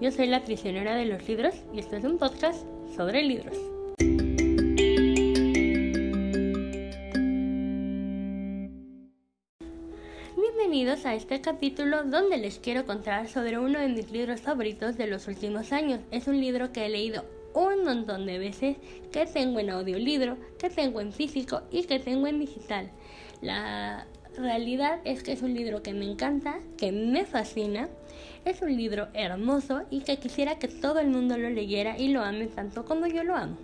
Yo soy la prisionera de los libros y esto es un podcast sobre libros. Bienvenidos a este capítulo donde les quiero contar sobre uno de mis libros favoritos de los últimos años. Es un libro que he leído un montón de veces, que tengo en audiolibro, que tengo en físico y que tengo en digital. La realidad es que es un libro que me encanta, que me fascina, es un libro hermoso y que quisiera que todo el mundo lo leyera y lo ame tanto como yo lo amo.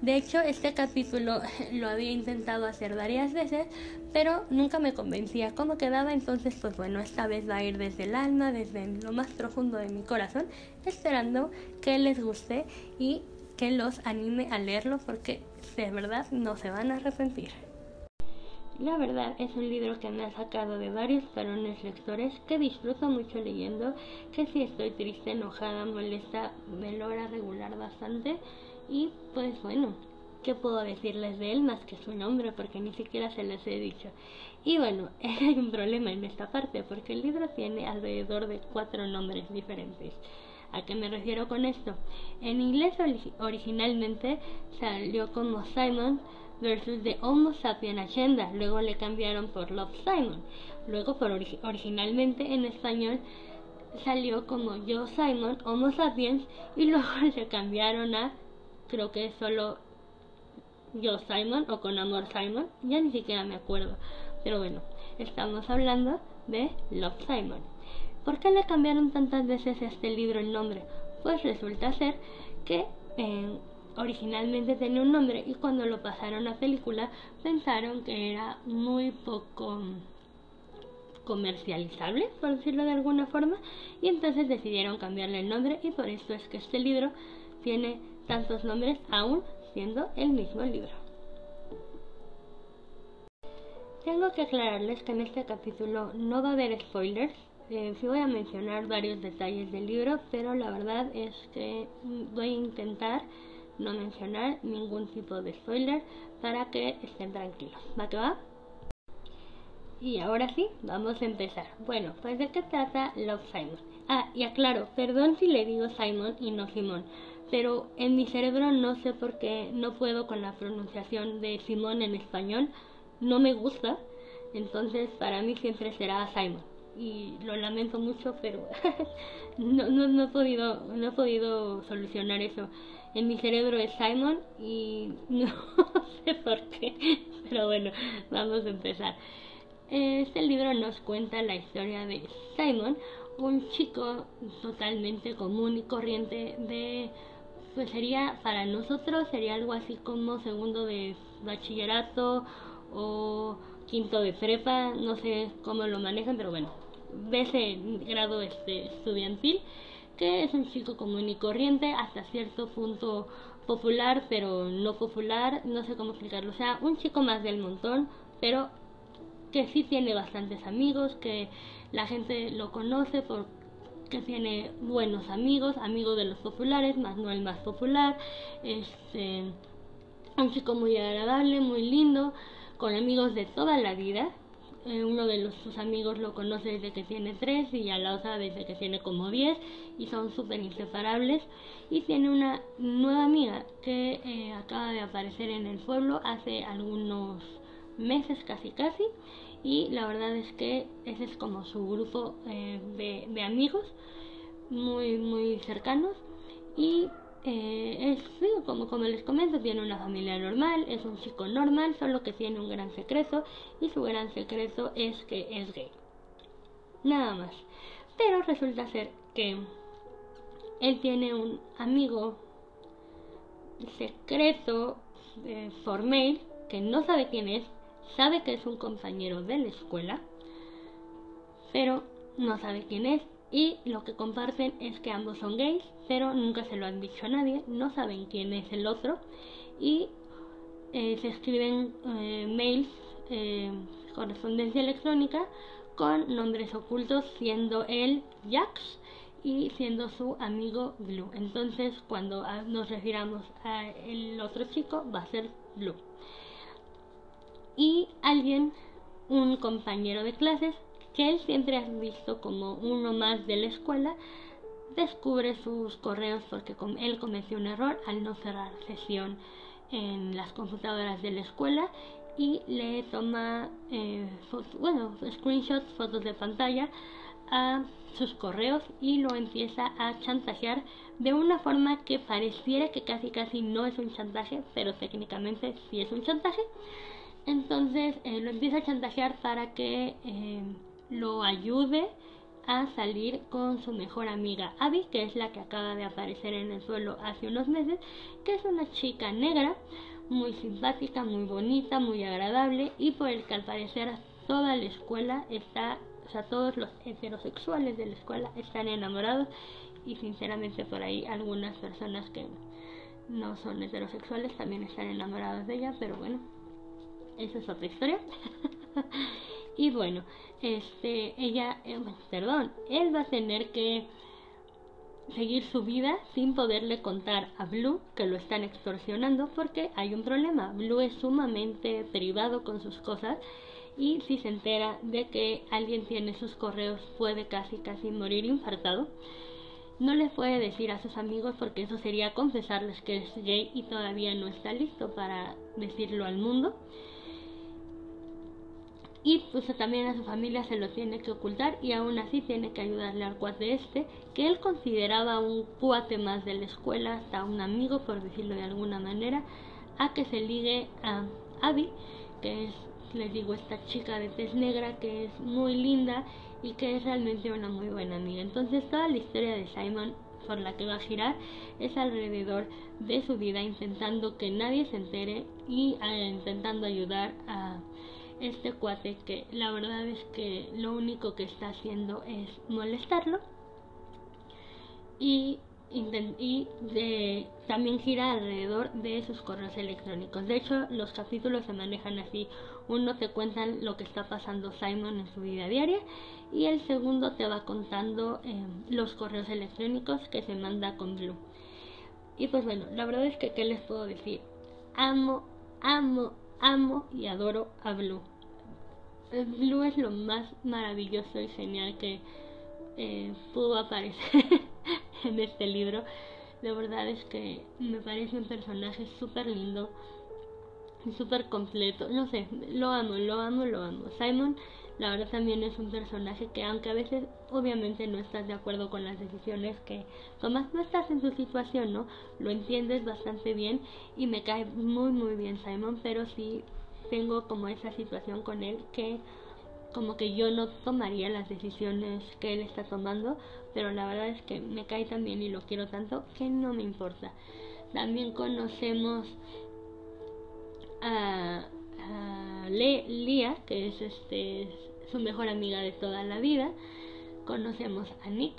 De hecho, este capítulo lo había intentado hacer varias veces, pero nunca me convencía cómo quedaba, entonces pues bueno, esta vez va a ir desde el alma, desde lo más profundo de mi corazón, esperando que les guste y que los anime a leerlo porque de verdad no se van a arrepentir. La verdad es un libro que me ha sacado de varios parones lectores que disfruto mucho leyendo, que si estoy triste, enojada, molesta, me logra regular bastante y pues bueno, ¿qué puedo decirles de él más que su nombre? Porque ni siquiera se les he dicho. Y bueno, hay un problema en esta parte porque el libro tiene alrededor de cuatro nombres diferentes. ¿A qué me refiero con esto? En inglés originalmente salió como Simon versus The Homo Sapien Agenda. Luego le cambiaron por Love Simon. Luego, por originalmente en español, salió como Yo Simon, Homo Sapiens. Y luego le cambiaron a, creo que solo Yo Simon o con Amor Simon. Ya ni siquiera me acuerdo. Pero bueno, estamos hablando de Love Simon. ¿Por qué le cambiaron tantas veces a este libro el nombre? Pues resulta ser que eh, originalmente tenía un nombre y cuando lo pasaron a película pensaron que era muy poco comercializable, por decirlo de alguna forma, y entonces decidieron cambiarle el nombre y por eso es que este libro tiene tantos nombres aún siendo el mismo libro. Tengo que aclararles que en este capítulo no va a haber spoilers, eh, sí voy a mencionar varios detalles del libro, pero la verdad es que voy a intentar no mencionar ningún tipo de spoiler para que estén tranquilos. ¿Va? Y ahora sí, vamos a empezar. Bueno, pues de qué trata Love Simon. Ah, y aclaro, perdón si le digo Simon y no Simón, pero en mi cerebro no sé por qué no puedo con la pronunciación de Simón en español, no me gusta, entonces para mí siempre será Simon. Y lo lamento mucho, pero no, no, no, he podido, no he podido solucionar eso en mi cerebro es Simon y no sé por qué, pero bueno, vamos a empezar. Este libro nos cuenta la historia de Simon, un chico totalmente común y corriente de pues sería para nosotros sería algo así como segundo de bachillerato o quinto de prepa, no sé cómo lo manejan, pero bueno, de ese grado este estudiantil que es un chico común y corriente, hasta cierto punto popular, pero no popular, no sé cómo explicarlo, o sea, un chico más del montón, pero que sí tiene bastantes amigos, que la gente lo conoce porque tiene buenos amigos, amigos de los populares, más no el más popular, este, un chico muy agradable, muy lindo, con amigos de toda la vida, eh, uno de los, sus amigos lo conoce desde que tiene tres y a la otra desde que tiene como diez y son súper inseparables. Y tiene una nueva amiga que eh, acaba de aparecer en el pueblo hace algunos meses casi casi. Y la verdad es que ese es como su grupo eh, de, de amigos muy muy cercanos. Y eh, es, como, les comento, tiene una familia normal, es un chico normal, solo que tiene un gran secreto y su gran secreto es que es gay. Nada más. Pero resulta ser que él tiene un amigo secreto eh, por mail que no sabe quién es, sabe que es un compañero de la escuela, pero no sabe quién es y lo que comparten es que ambos son gays, pero nunca se lo han dicho a nadie, no saben quién es el otro y eh, se escriben eh, mails, eh, correspondencia electrónica con nombres ocultos siendo él Jax y siendo su amigo Blue. Entonces cuando nos refiramos al otro chico va a ser Blue. Y alguien, un compañero de clases, que él siempre ha visto como uno más de la escuela, descubre sus correos porque él cometió un error al no cerrar sesión en las computadoras de la escuela y le toma eh, bueno, screenshots, fotos de pantalla a sus correos y lo empieza a chantajear de una forma que pareciera que casi casi no es un chantaje, pero técnicamente sí es un chantaje. Entonces eh, lo empieza a chantajear para que eh, lo ayude a salir con su mejor amiga Abby, que es la que acaba de aparecer en el suelo hace unos meses, que es una chica negra, muy simpática, muy bonita, muy agradable y por el que al parecer toda la escuela está, o sea, todos los heterosexuales de la escuela están enamorados y sinceramente por ahí algunas personas que no son heterosexuales también están enamorados de ella, pero bueno, esa es otra historia. y bueno, este, ella, eh, perdón, él va a tener que seguir su vida sin poderle contar a Blue que lo están extorsionando porque hay un problema. Blue es sumamente privado con sus cosas y si se entera de que alguien tiene sus correos puede casi casi morir infartado. No les puede decir a sus amigos porque eso sería confesarles que es gay y todavía no está listo para decirlo al mundo y pues también a su familia se lo tiene que ocultar y aún así tiene que ayudarle al cuate este que él consideraba un cuate más de la escuela hasta un amigo por decirlo de alguna manera a que se ligue a Abby que es les digo esta chica de tez negra que es muy linda y que es realmente una muy buena amiga. Entonces toda la historia de Simon por la que va a girar es alrededor de su vida intentando que nadie se entere y eh, intentando ayudar a este cuate que la verdad es que lo único que está haciendo es molestarlo y, también gira alrededor de sus correos electrónicos. De hecho, los capítulos se manejan así. Uno te cuenta lo que está pasando Simon en su vida diaria y el segundo te va contando eh, los correos electrónicos que se manda con Blue. Y pues bueno, la verdad es que, ¿qué les puedo decir? Amo, amo, amo y adoro a Blue. Blue es lo más maravilloso y genial que eh, pudo aparecer en este libro. La verdad es que me parece un personaje súper lindo, súper completo. No sé, lo amo, lo amo, lo amo. Simon, la verdad también es un personaje que aunque a veces obviamente no estás de acuerdo con las decisiones que tomas, no estás en su situación, ¿no? Lo entiendes bastante bien y me cae muy muy bien Simon, pero sí tengo como esa situación con él que como que yo no tomaría las decisiones que él está tomando, pero la verdad es que me cae tan bien y lo quiero tanto que no me importa. También conocemos a, Le, Lia, que es este su mejor amiga de toda la vida. Conocemos a Nick,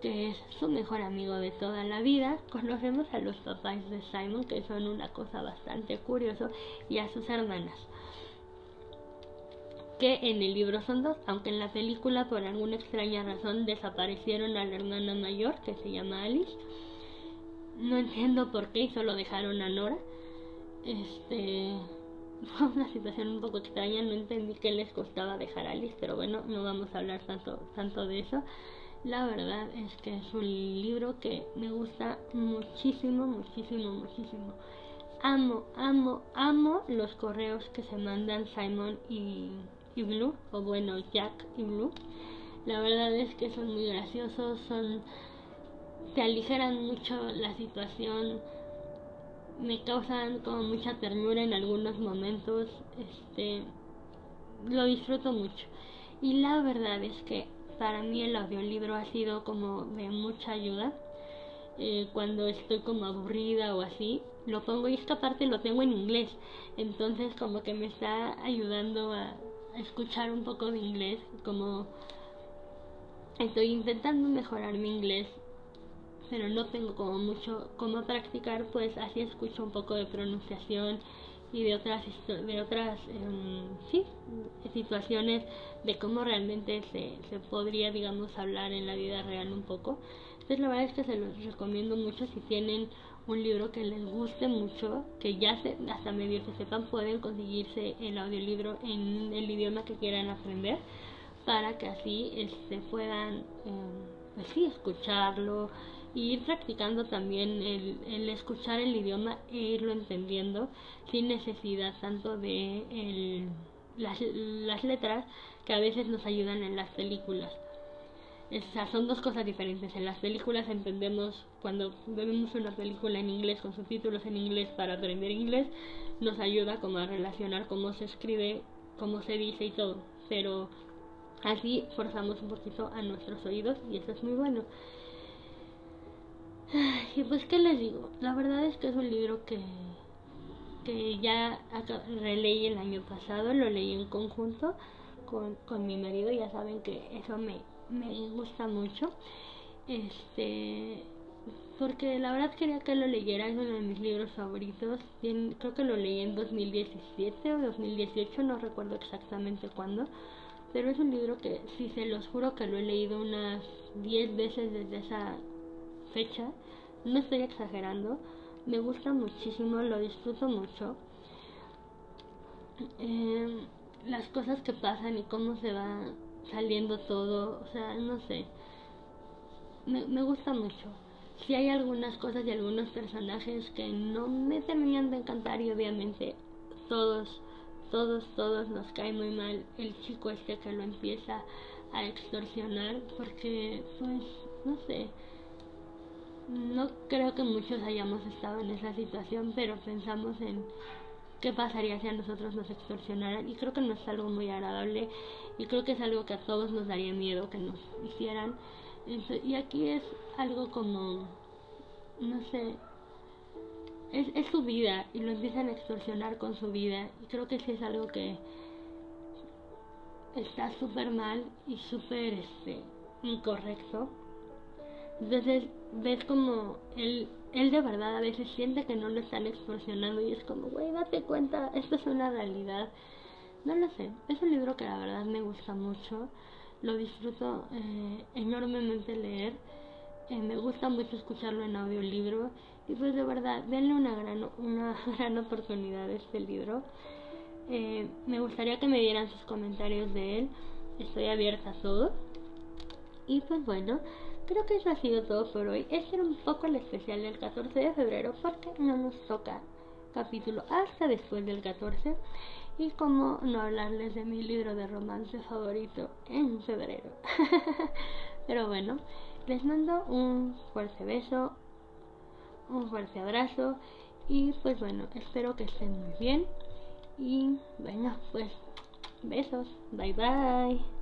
que es su mejor amigo de toda la vida. Conocemos a los papás de Simon, que son una cosa bastante curiosa, y a sus hermanas que en el libro son dos, aunque en la película por alguna extraña razón desaparecieron a la hermana mayor que se llama Alice. No entiendo por qué y solo dejaron a Nora. Este fue una situación un poco extraña, no entendí qué les costaba dejar a Alice, pero bueno, no vamos a hablar tanto tanto de eso. La verdad es que es un libro que me gusta muchísimo, muchísimo, muchísimo. Amo, amo, amo los correos que se mandan Simon y y Blue, o bueno, Jack y Blue. La verdad es que son muy graciosos, son te aligeran mucho la situación, me causan como mucha ternura en algunos momentos, este lo disfruto mucho. Y la verdad es que para mí el audiolibro ha sido como de mucha ayuda. Eh, cuando estoy como aburrida o así, lo pongo y esta parte lo tengo en inglés. Entonces como que me está ayudando a, escuchar un poco de inglés, como estoy intentando mejorar mi inglés, pero no tengo como mucho como practicar, pues así escucho un poco de pronunciación y de otras de otras em, sí, situaciones de cómo realmente se, se podría digamos hablar en la vida real un poco. Entonces la verdad es que se los recomiendo mucho si tienen un libro que les guste mucho, que ya se, hasta medio que sepan, pueden conseguirse el audiolibro en el idioma que quieran aprender para que así este, puedan eh, pues sí, escucharlo y ir practicando también el, el escuchar el idioma e irlo entendiendo sin necesidad tanto de el, las, letras que a veces nos ayudan en las películas. O son dos cosas diferentes. En las películas entendemos, cuando vemos una película en inglés con subtítulos en inglés para aprender inglés, nos ayuda como a relacionar cómo se escribe, cómo se dice y todo. Pero así forzamos un poquito a nuestros oídos y eso es muy bueno. Y pues, ¿qué les digo? La verdad es que es un libro que, que ya releí el año pasado, lo leí en conjunto con, con mi marido, ya saben que eso me, me gusta mucho. Este, porque la verdad quería que lo leyera, es uno de mis libros favoritos. Creo que lo leí en 2017 o 2018, no recuerdo exactamente cuándo. Pero es un libro que, si se los juro que lo he leído unas 10 veces desde esa fecha. No estoy exagerando. Me gusta muchísimo, lo disfruto mucho. Eh, las cosas que pasan y cómo se va saliendo todo, o sea, no sé. Me, me gusta mucho. Si hay algunas cosas y algunos personajes que no me terminan de encantar y obviamente todos, todos, todos nos cae muy mal el chico este que lo empieza a extorsionar porque, pues, no sé. No creo que muchos hayamos estado en esa situación, pero pensamos en qué pasaría si a nosotros nos extorsionaran. Y creo que no es algo muy agradable y creo que es algo que a todos nos daría miedo que nos hicieran. Y aquí es algo como no sé es, es su vida y lo empiezan a extorsionar con su vida. Y creo que sí es algo que está súper mal y súper este incorrecto entonces ves como él él de verdad a veces siente que no lo están extorsionando y es como, güey, date cuenta, esto es una realidad. No lo sé, es un libro que la verdad me gusta mucho, lo disfruto eh, enormemente leer, eh, me gusta mucho escucharlo en audiolibro y pues de verdad, denle una gran, una gran oportunidad a este libro. Eh, me gustaría que me dieran sus comentarios de él, estoy abierta a todo. Y pues bueno, creo que eso ha sido todo por hoy. Este era un poco el especial del 14 de febrero porque no nos toca capítulo hasta después del 14 y como no hablarles de mi libro de romance favorito en febrero. Pero bueno, les mando un fuerte beso, un fuerte abrazo y pues bueno, espero que estén muy bien y bueno, pues besos, bye bye.